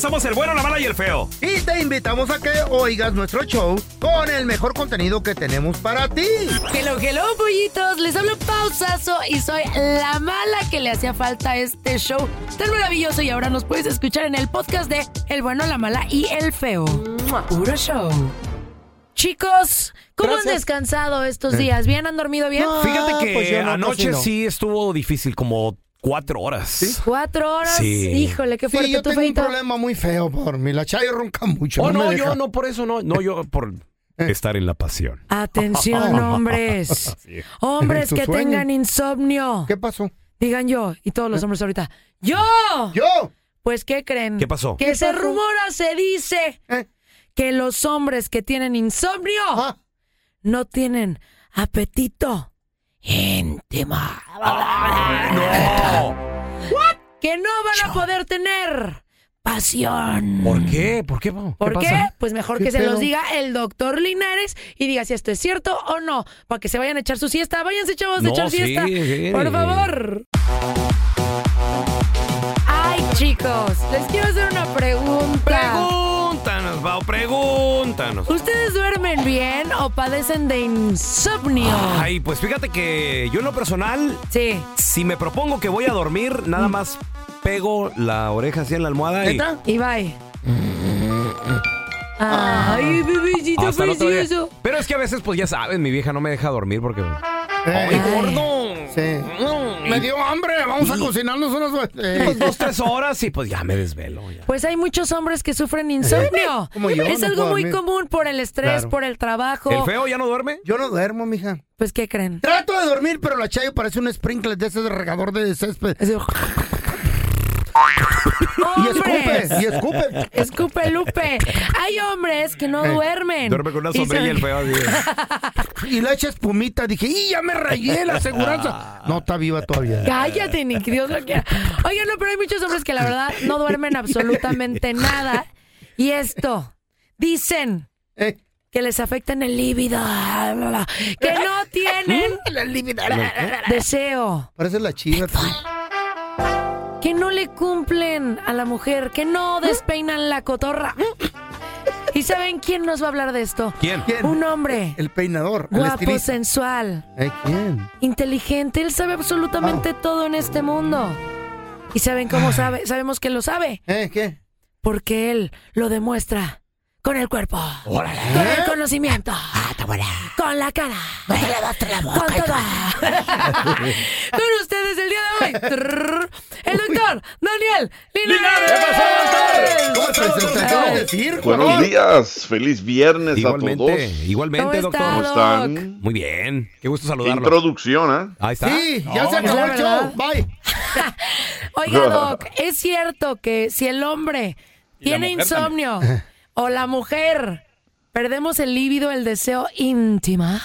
Somos El Bueno, La Mala y El Feo. Y te invitamos a que oigas nuestro show con el mejor contenido que tenemos para ti. Hello, hello, pollitos. Les hablo pausazo y soy la mala que le hacía falta a este show tan maravilloso. Y ahora nos puedes escuchar en el podcast de El bueno, la mala y el feo. Puro show. Chicos, ¿cómo Gracias. han descansado estos días? ¿Bien? ¿Han dormido bien? Fíjate que pues yo no, anoche sí estuvo difícil, como cuatro horas. ¿Cuatro horas? Sí. Híjole, qué fuerte Sí, yo tu tengo un problema muy feo por mí. La Chayo ronca mucho. Oh, no, yo no por eso, no. No, yo por estar en la pasión. Atención, hombres. Hombres que sueño. tengan insomnio. ¿Qué pasó? Digan yo y todos los hombres ahorita. ¡Yo! ¡Yo! Pues, ¿qué creen? ¿Qué pasó? Que se rumora, se dice ¿Eh? que los hombres que tienen insomnio Ah, no tienen apetito íntimo. ¡No! Que no van a poder tener pasión. ¿Por qué? ¿Por qué? po? ¿Por qué? pasa? Pues mejor ¿Qué que se pedo? los diga el doctor Linares y diga si esto es cierto o no, para que se vayan a echar su siesta. Váyanse, chavos, a No, echar sí, siesta. sí. Por favor. Ay, chicos, les quiero hacer una pregunta. Pregúntanos, Bao, pregúntanos. ¿Ustedes duermen bien o padecen de insomnio? Ay, pues fíjate que yo en lo personal, Sí. si me propongo que voy a dormir, nada más pego la oreja así en la almohada y ¿Neta? Y bye. Ay, bebecito hasta el otro día. precioso. Pero es que a veces, pues ya sabes, mi vieja no me deja dormir porque... Eh, gordo! Sí. Me dio hambre. Vamos a cocinarnos unos... eh, Pues dos, tres horas y pues ya me desvelo. Ya. Pues hay muchos hombres que sufren insomnio. Como yo, es no algo muy dormir. común por el estrés, Claro. por el trabajo. ¿El feo ya no duerme? Yo no duermo, mija. Pues, ¿qué creen? Trato de dormir, pero la Chayo parece un sprinkler de ese de regador de césped. Así- Y escupe, ¡Hombres! y escupe. Escupe Lupe. Hay hombres que no duermen. Duerme con una sombrilla y el feo. Y le echa espumita. Dije, ¡y ya me rayé la aseguranza! No, está viva todavía. Cállate, ni que Dios lo quiera. Oigan, no, pero hay muchos hombres que la verdad no duermen absolutamente nada. Y esto, dicen Eh, que les afecta en el líbido. Que no tienen deseo. parece la chiva. Que no le cumplen a la mujer. Que no despeinan la cotorra. ¿Y saben quién nos va a hablar de esto? ¿Quién? ¿Quién? Un hombre El peinador. El guapo, estilista. sensual, Eh, ¿Quién? inteligente. Él sabe absolutamente todo en este mundo. ¿Y saben cómo sabe? Sabemos que lo sabe. ¿Eh? ¿Qué? Porque él lo demuestra con el cuerpo, con el conocimiento, con la cara, con todo. con ustedes el día de hoy, trrr, el doctor Daniel Linares. ¿Cómo presentación de circo? Buenos ¿no? días, feliz viernes a todos. igualmente, ¿Cómo doctor. ¿Cómo Doc? están? Muy bien. Qué gusto Qué saludarlo. introducción, ¿eh? Ahí está. Sí, ya se Oh, acabó la el show. Bye. Oiga, Doc, ¿es cierto que si el hombre tiene insomnio o la mujer perdemos el líbido, el deseo íntima?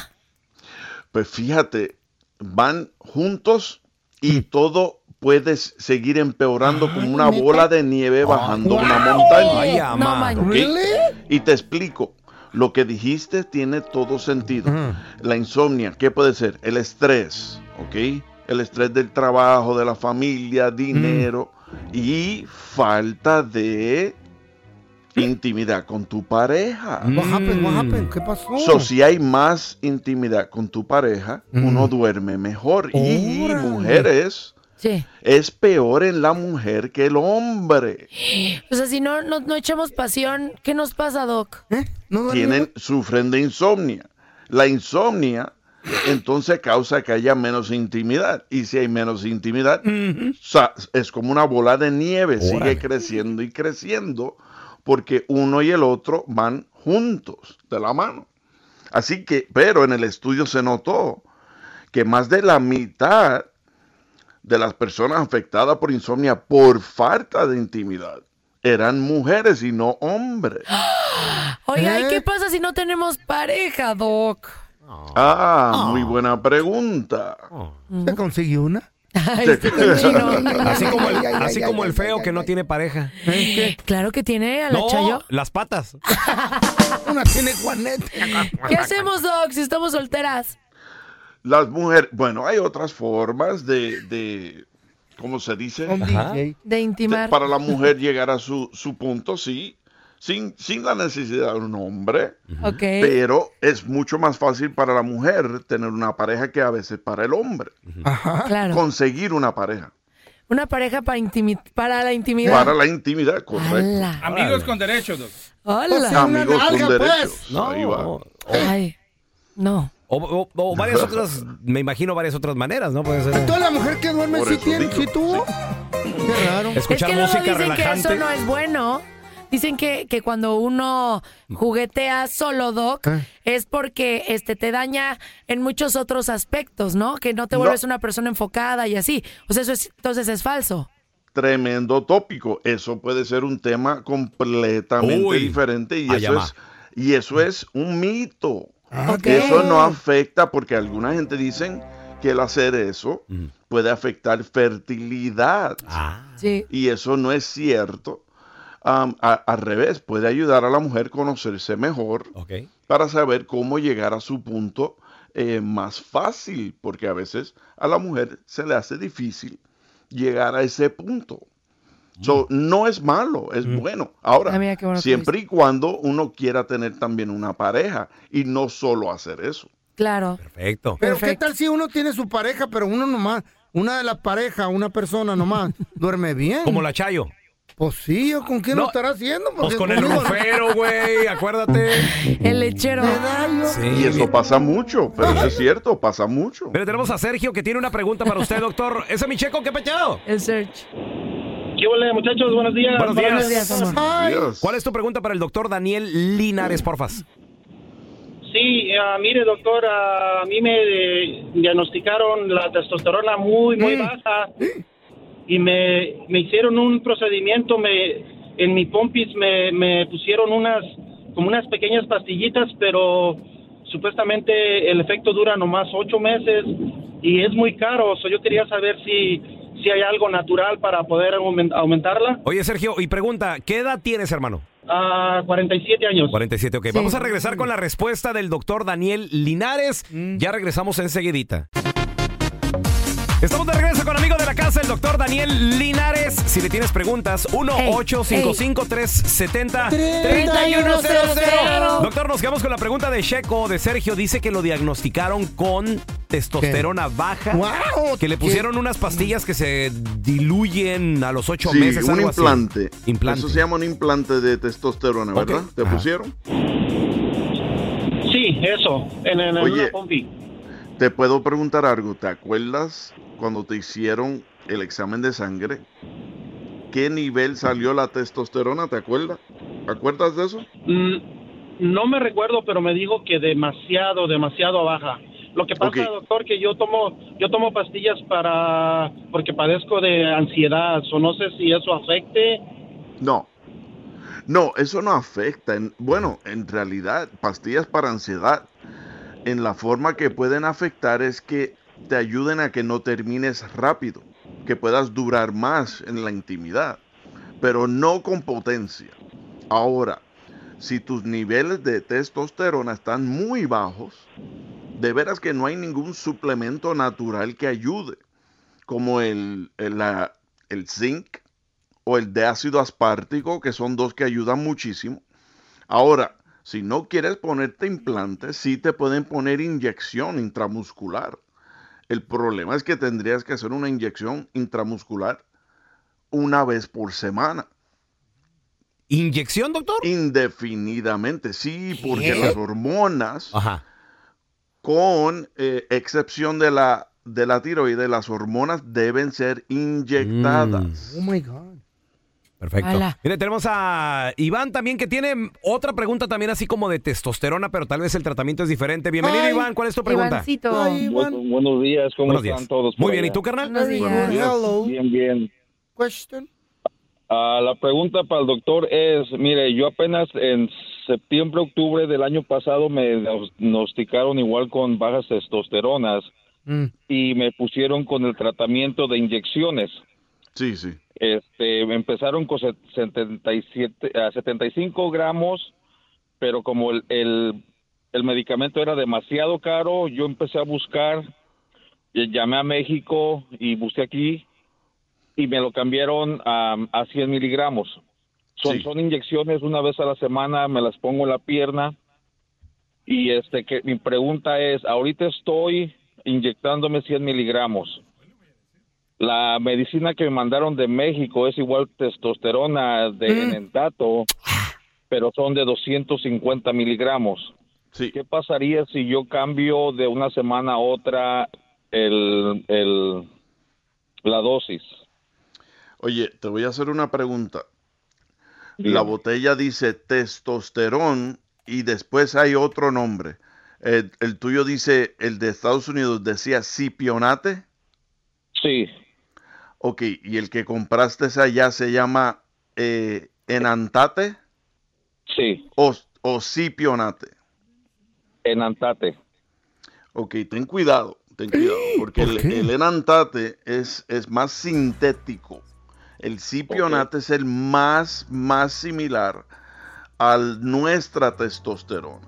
Pues fíjate, van juntos y todo puede seguir empeorando como una ¿neta? bola de nieve bajando una montaña. No. ¿ok? ¿Really? Y te explico. Lo que dijiste tiene todo sentido. La insomnia, ¿qué puede ser? El estrés, ¿ok? El estrés del trabajo, de la familia, dinero. y falta de intimidad con tu pareja. What happened? What Mm. happened? ¿Qué pasó? So, si hay más intimidad con tu pareja, uno duerme mejor. Y mujeres, Sí. es peor en la mujer que el hombre. O sea, si no, no, no echamos pasión, ¿qué nos pasa, Doc? ¿Eh? Tienen, sufren de insomnia. La insomnia entonces causa que haya menos intimidad. Y si hay menos intimidad, sa- es como una bola de nieve, sigue creciendo y creciendo, porque uno y el otro van juntos, de la mano. Así que, pero en el estudio se notó que más de la mitad de las personas afectadas por insomnia por falta de intimidad eran mujeres y no hombres. Oiga, ¿y ¿Eh? qué pasa si no tenemos pareja, Doc? Ah, muy buena pregunta. ¿Se consiguió una? Ay, este. Así como el, así ay, como ay, el feo ay, que ay, no ay. tiene pareja. ¿Eh? Claro que tiene a la No, Chayo. las patas. Una tiene Juanete. ¿Qué hacemos, Doc, si estamos solteras? Las mujeres, bueno, hay otras formas de, de ¿cómo se dice? De intimar. Para la mujer llegar a su, su punto, sí, sin, sin la necesidad de un hombre, Ok. pero es mucho más fácil para la mujer tener una pareja que a veces para el hombre. Claro. Conseguir una pareja. Una pareja para, intimi- para la intimidad. Para la intimidad, correcto. ¡Hala! Amigos con derechos. ¡Hala! Una Amigos con nalga, derechos. pues. No. Ahí va. O, Ay, no. o- o varias otras, me imagino varias otras maneras, ¿no? Puede ser. Toda la mujer que duerme sí tiene, sí tuvo. Qué raro. Escuchar es que luego música dicen relajante. que eso no es bueno. Dicen que, que cuando uno juguetea solo, Doc, Ah. es porque este te daña en muchos otros aspectos, ¿no? Que no te No. vuelves una persona enfocada y así. O sea, eso es, entonces es falso. Tremendo tópico. Eso puede ser un tema completamente Uy, diferente y a eso, es, y eso es un mito. Ok. Eso no afecta porque alguna gente dicen que el hacer eso puede afectar fertilidad. Ah. Sí. Y eso no es cierto. Am, a- al revés, puede ayudar a la mujer a conocerse mejor para saber cómo llegar a su punto eh, más fácil, porque a veces a la mujer se le hace difícil llegar a ese punto. So, no es malo, es bueno. Ahora, Ah, mira bueno siempre y cuando uno quiera tener también una pareja y no solo hacer eso. Claro. Perfecto. Pero ¿qué tal si uno tiene su pareja, pero uno nomás, una de las parejas, una persona nomás, duerme bien? Como la Chayo. Pues sí, ¿o ¿con quién No, lo estará haciendo? Pues Porque con el conmigo- rufero, güey, acuérdate. El lechero. Sí. Y eso pasa mucho, pero eso es cierto, pasa mucho. Pero tenemos a Sergio que tiene una pregunta para usted, doctor. Ese es mi checo, ¿qué peteado? El search. ¿Qué huele, muchachos? Buenos días. Buenos días. Buenos días, amor. Ay, Dios. ¿Cuál es tu pregunta para el doctor Daniel Linares, porfas? Sí, ah, mire, doctor, ah, a mí me eh, diagnosticaron la testosterona muy, muy baja y me, me hicieron un procedimiento, me en mi pompis me, me pusieron unas, como unas pequeñas pastillitas, pero supuestamente el efecto dura nomás ocho meses y es muy caro. So, yo quería saber si, si hay algo natural para poder aumen- aumentarla. Oye, Sergio, y pregunta, ¿qué edad tienes, hermano? A 47 años. 47, ok. Sí. Vamos a regresar con la respuesta del doctor Daniel Linares. Ya regresamos enseguidita. Estamos de regreso con amigo de la casa, el doctor Daniel Linares. Si le tienes preguntas, 1-855-370-3100. Doctor, nos quedamos con la pregunta de Checo, de Sergio. Dice que lo diagnosticaron con testosterona baja. ¡Guau! Que le pusieron unas pastillas que se diluyen a los ocho Sí, meses. un algo así. implante. Implante. Eso se llama un implante de testosterona. ¿verdad? ¿Te Ajá. pusieron? Sí, eso, en, en, en Oye. una pompi. Te puedo preguntar algo. ¿Te acuerdas cuando te hicieron el examen de sangre? ¿Qué nivel salió la testosterona? ¿Te acuerdas? ¿Te acuerdas de eso? Mm, no me recuerdo, pero me dijo que demasiado, demasiado baja. Lo que pasa, doctor, que yo tomo, yo tomo pastillas para, porque padezco de ansiedad, o no sé si eso afecte. No. No, eso no afecta. En- bueno, en realidad, pastillas para ansiedad, en la forma que pueden afectar es que te ayuden a que no termines rápido, que puedas durar más en la intimidad, pero no con potencia. Ahora, si tus niveles de testosterona están muy bajos, de veras que no hay ningún suplemento natural que ayude, como el, el, la- el zinc, o el de ácido aspartico, que son dos que ayudan muchísimo. Ahora, si no quieres ponerte implantes, sí te pueden poner inyección intramuscular. El problema es que tendrías que hacer una inyección intramuscular una vez por semana. ¿Inyección, doctor? Indefinidamente, sí, porque las hormonas, con eh, excepción de la, de la tiroides, las hormonas deben ser inyectadas. Oh my God. Perfecto. Ala. Mire, tenemos a Iván también que tiene otra pregunta también así como de testosterona, pero tal vez el tratamiento es diferente. Bienvenido, Ay, Iván. ¿Cuál es tu pregunta? Ay, Bu- Iván. buenos días, ¿cómo Buenos están días. todos? Muy bien. ¿Y tú, carnal? Buenos días. Hello. Bien, bien. Question. Ah, la pregunta para el doctor es, mire, yo apenas en septiembre, octubre del año pasado me diagnosticaron igual con bajas testosteronas Mm. y me pusieron con el tratamiento de inyecciones. Sí, sí. Este, empezaron con set- 77, ah, 75 gramos, pero como el, el, el medicamento era demasiado caro, yo empecé a buscar, llamé a México y busqué aquí y me lo cambiaron a, a 100 miligramos. Son, Sí. son inyecciones una vez a la semana, me las pongo en la pierna y este que mi pregunta es, ahorita estoy inyectándome 100 miligramos. La medicina que me mandaron de México es igual testosterona de Mm. enentato, pero son de 250 miligramos. Sí. ¿Qué pasaría si yo cambio de una semana a otra el, el- la dosis? Oye, te voy a hacer una pregunta. La botella dice testosterón y después hay otro nombre. El, el tuyo dice, el de Estados Unidos decía cipionate. Sí, Ok, y el que compraste allá se llama eh, enantate sí, o, o cipionate. enantate. Ok, ten cuidado, ten cuidado, porque ¿Por el, enantate es, es más sintético. El cipionate es el más, más similar a nuestra testosterona.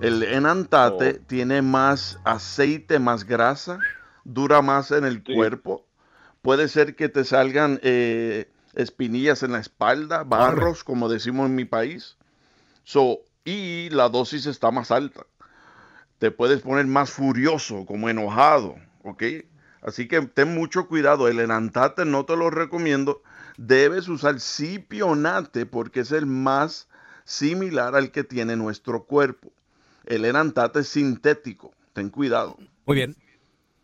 El enantate Oh. tiene más aceite, más grasa, dura más en el Sí. cuerpo. Puede ser que te salgan eh, espinillas en la espalda, barros, como decimos en mi país. So, y la dosis está más alta te puedes poner más furioso, como enojado, ¿ok? Así que ten mucho cuidado. El enantate no te lo recomiendo. Debes usar cipionate porque es el más similar al que tiene nuestro cuerpo. El enantate es sintético. Ten cuidado. Muy bien.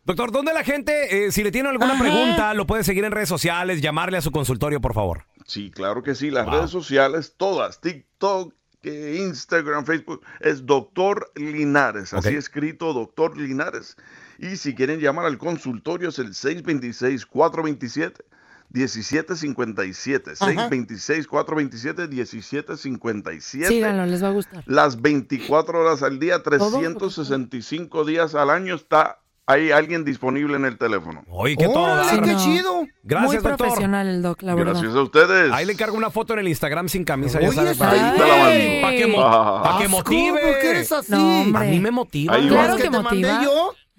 Doctor, ¿dónde la gente, eh, si le tiene alguna Ajá. pregunta, lo puede seguir en redes sociales, llamarle a su consultorio, por favor? Sí, claro que sí. Las Wow. redes sociales, todas, TikTok, eh, Instagram, Facebook, es Doctor Linares. Así escrito, Doctor Linares. Y si quieren llamar al consultorio es el 626-427. 1757 Ajá. 626 427 1757 Síganlo, les va a gustar. las 24 horas al día 365 días al año está hay alguien disponible en el teléfono Oye, qué todo. Dar. qué chido. Gracias, Muy doctor. profesional el doc, la verdad. gracias a ustedes Ahí le encargo una foto en el Instagram sin camisa, ya Oye, sabes. sí. Para, Ahí te la para que, mo- Ah. pa' que motive. ¿Por qué eres así? No. A mí me motiva. Claro ¿Los que te motiva. mandé yo?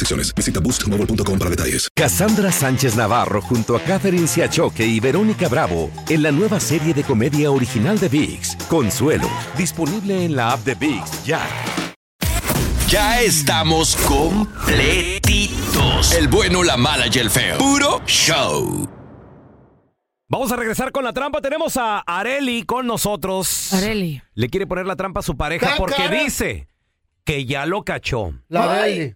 restricciones. Visita boostmobile.com para detalles. Cassandra Sánchez Navarro junto a Catherine Siachoque y Verónica Bravo en la nueva serie de comedia original de VIX, Consuelo, disponible en la app de VIX ya. Ya estamos completitos. El bueno, la mala y el feo. Puro show. Vamos a regresar con la trampa. Tenemos a Areli con nosotros. Areli. Le quiere poner la trampa a su pareja ¿Qué porque cara? dice que ya lo cachó. La. Areli.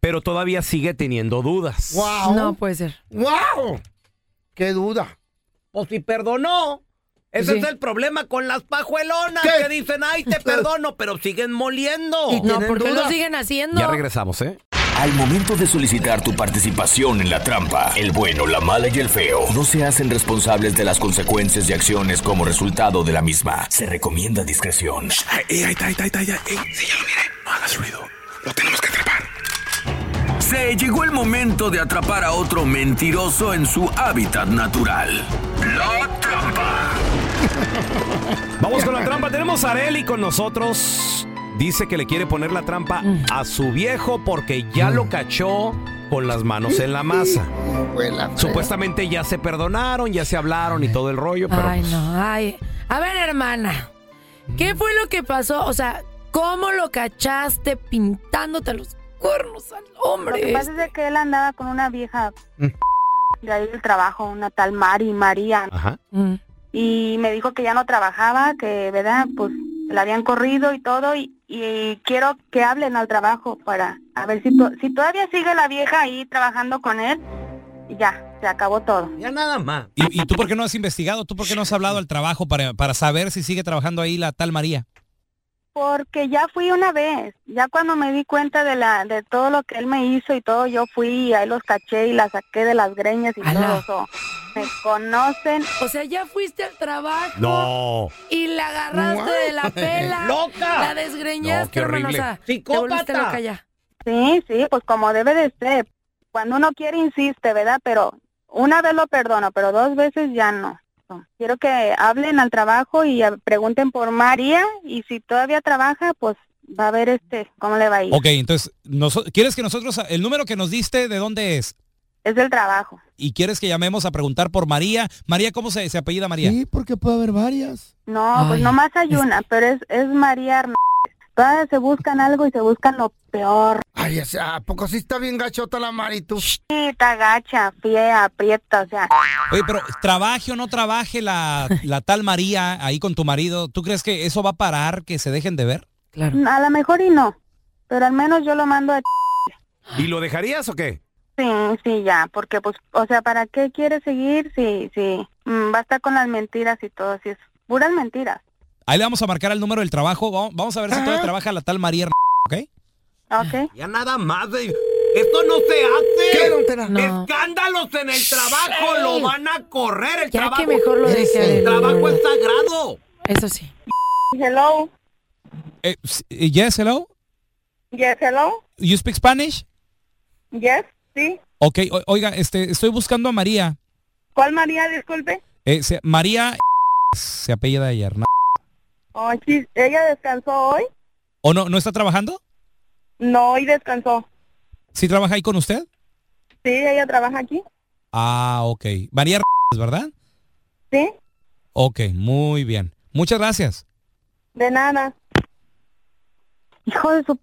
Pero todavía sigue teniendo dudas. Wow. No puede ser. ¡Wow! ¡Qué duda! Pues si perdonó. Ese Sí. es el problema con las pajuelonas ¿Qué? que dicen, ay, te perdono, pero siguen moliendo. Y No, ¿Tienen porque duda? lo siguen haciendo. Ya regresamos, ¿eh? Al momento de solicitar tu participación en la trampa, el bueno, la mala y el feo no se hacen responsables de las consecuencias y acciones como resultado de la misma. Se recomienda discreción. Ey, ahí está, ahí está, ahí está, ahí está. Ey, sí, ya lo miré. No hagas ruido. Lo tenemos que atrapar. Se llegó el momento de atrapar a otro mentiroso en su hábitat natural. La trampa. Vamos con la trampa. Tenemos a Areli con nosotros. Dice que le quiere poner la trampa a su viejo porque ya lo cachó con las manos en la masa. Supuestamente ya se perdonaron, ya se hablaron y todo el rollo, pero Ay, pues, no, ay. A ver, hermana. ¿Qué fue lo que pasó? O sea, ¿cómo lo cachaste pintándote los cuernos al hombre? Lo que pasa es de que él andaba con una vieja de ahí del trabajo, una tal Mari, María, Ajá. Mm. y me dijo que ya no trabajaba, que, ¿verdad? Pues la habían corrido y todo, y, y quiero que hablen al trabajo para a ver si, to- si todavía sigue la vieja ahí trabajando con él, y ya, se acabó todo. Ya nada más. ¿Y, y tú por qué no has investigado? ¿Tú por qué no has hablado al trabajo para, para saber si sigue trabajando ahí la tal María? Porque ya fui una vez, ya cuando me di cuenta de la de todo lo que él me hizo y todo, yo fui y ahí los caché y la saqué de las greñas y Ala. todo eso. Me conocen. O sea, ya fuiste al trabajo No. y la agarraste de la pela. ¡Loca! La desgreñaste, No, qué hermano. O horrible. sea, te volviste ¡Psicópata! loca ya. Sí, sí, pues como debe de ser. Cuando uno quiere insiste, ¿verdad? Pero una vez lo perdono, pero dos veces ya no. Quiero que hablen al trabajo y pregunten por María y si todavía trabaja, pues va a ver este cómo le va a ir. Ok, entonces, ¿quieres que nosotros, el número que nos diste, de dónde es? Es del trabajo. ¿Y quieres que llamemos a preguntar por María? María, ¿cómo se, se apellida María? Sí, porque puede haber varias. No, pues Ay, nomás hay una, pero es, es María Hernández. Todas se buscan algo y se buscan lo peor. Ay, o sea, ¿a poco sí está bien gachota la Mari tú? Sí, está gacha, fea, aprieta, o sea. Oye, pero trabaje o no trabaje la, la tal María ahí con tu marido, ¿tú crees que eso va a parar, que se dejen de ver? Claro. A lo mejor y no, pero al menos yo lo mando a... ¿Y lo dejarías o qué? Sí, sí, ya, porque pues, o sea, ¿para qué quiere seguir? Sí, sí, mm, basta con las mentiras y todo, si es puras mentiras, Ahí le vamos a marcar el número del trabajo, vamos, a ver si todavía trabaja la tal María, ¿ok? ¿ok? Ya nada más. de- Esto no se hace. Escándalos en el trabajo. Lo van a correr. El Ya trabajo. que mejor lo deje. El trabajo es sagrado. Eso sí. Hello, Eh, eh, yes, hello? yes, hello, You speak Spanish? yes, sí. Ok, o- oiga, este, estoy buscando a María. ¿Cuál María, disculpe? Eh, se- María se apellida de ayer, ¿no? Oh, sí, ¿ella descansó hoy? ¿O no, no está trabajando? No, hoy descansó. ¿Sí trabaja ahí con usted? Sí, ella trabaja aquí. Ah, ok. María, ¿verdad? Sí, Ok, muy bien. Muchas gracias. de nada. Hijo de su...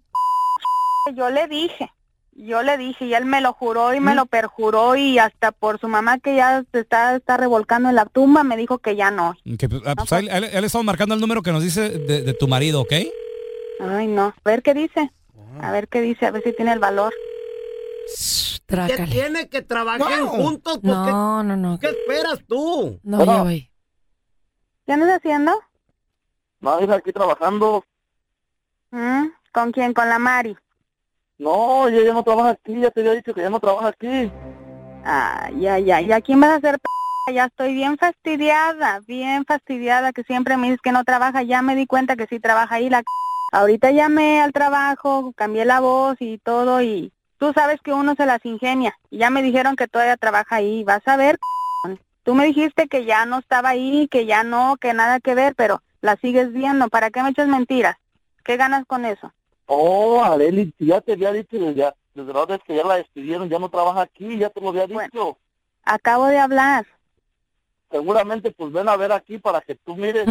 Yo le dije, yo le dije y él me lo juró y me lo perjuró y hasta por su mamá que ya se está, está revolcando en la tumba me dijo que ya no. Que, pues, ah, pues, ahí le estamos marcando el número que nos dice de, de tu marido, ¿ok? Ay, no. A ver qué dice. A ver qué dice, a ver si tiene el valor. Trácale. tiene que trabajar Wow. juntos? No, no, no. ¿Qué esperas tú? No, ya voy. ¿Qué andas haciendo? No, hija, aquí trabajando. ¿Mm? ¿Con quién? ¿Con la Mari? No, ella ya no trabaja aquí, ya te había dicho que ya no trabaja aquí. Ah, ya, ya. ¿Y a quién vas a hacer p Ya estoy bien fastidiada, bien fastidiada que siempre me dices que no trabaja. Ya me di cuenta que sí trabaja ahí la c- Ahorita llamé al trabajo, cambié la voz y todo y tú sabes que uno se las ingenia. Y ya me dijeron que todavía trabaja ahí. Vas a ver, c- tú me dijiste que ya no estaba ahí, que ya no, que nada que ver, pero la sigues viendo. ¿Para qué me echas mentiras? ¿Qué ganas con eso? Oh, Areli, si ya te había dicho desde, desde la vez que ya la despidieron, ya no trabaja aquí, ya te lo había dicho. Acabo de hablar. Seguramente pues ven a ver aquí para que tú mires.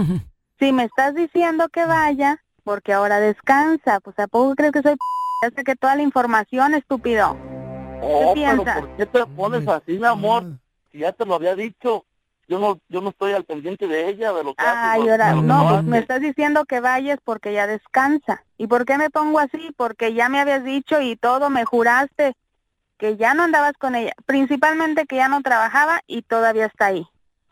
Si me estás diciendo que vaya, porque ahora descansa, pues ¿a poco crees que soy p Ya sé que toda la información, estúpido. Oh, pero piensas? ¿por qué te pones así, mi amor? Si ya te lo había dicho. Yo no, yo no estoy al pendiente de ella, de lo que Ay, ahora, no, pues hace. me estás diciendo que vayas porque ya descansa. ¿Y por qué me pongo así? Porque ya me habías dicho y todo, me juraste que ya no andabas con ella. Principalmente que ya no trabajaba y todavía está ahí.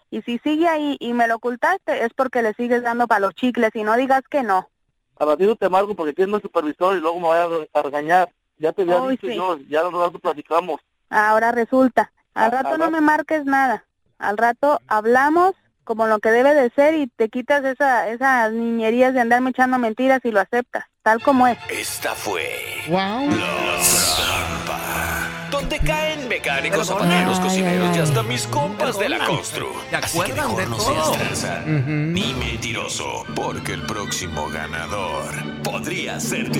Y si sigue ahí y me lo ocultaste es porque le sigues dando para los chicles y no digas que no. A ratito te marco porque tienes un supervisor y luego me voy a re- a regañar. Ya te había Uy, dicho sí. yo, ya rato platicamos. Ahora resulta. Al A- rato no me marques nada. Al rato hablamos como lo que debe de ser y te quitas esa, esas niñerías de andarme echando mentiras y lo aceptas, tal como es. Esta fue Wow. La Trampa. Donde caen mecánicos, zapateros, cocineros y hasta mis compas de la constru. Así que mejor no seas tranza ni mentiroso, porque el próximo ganador podría ser tú.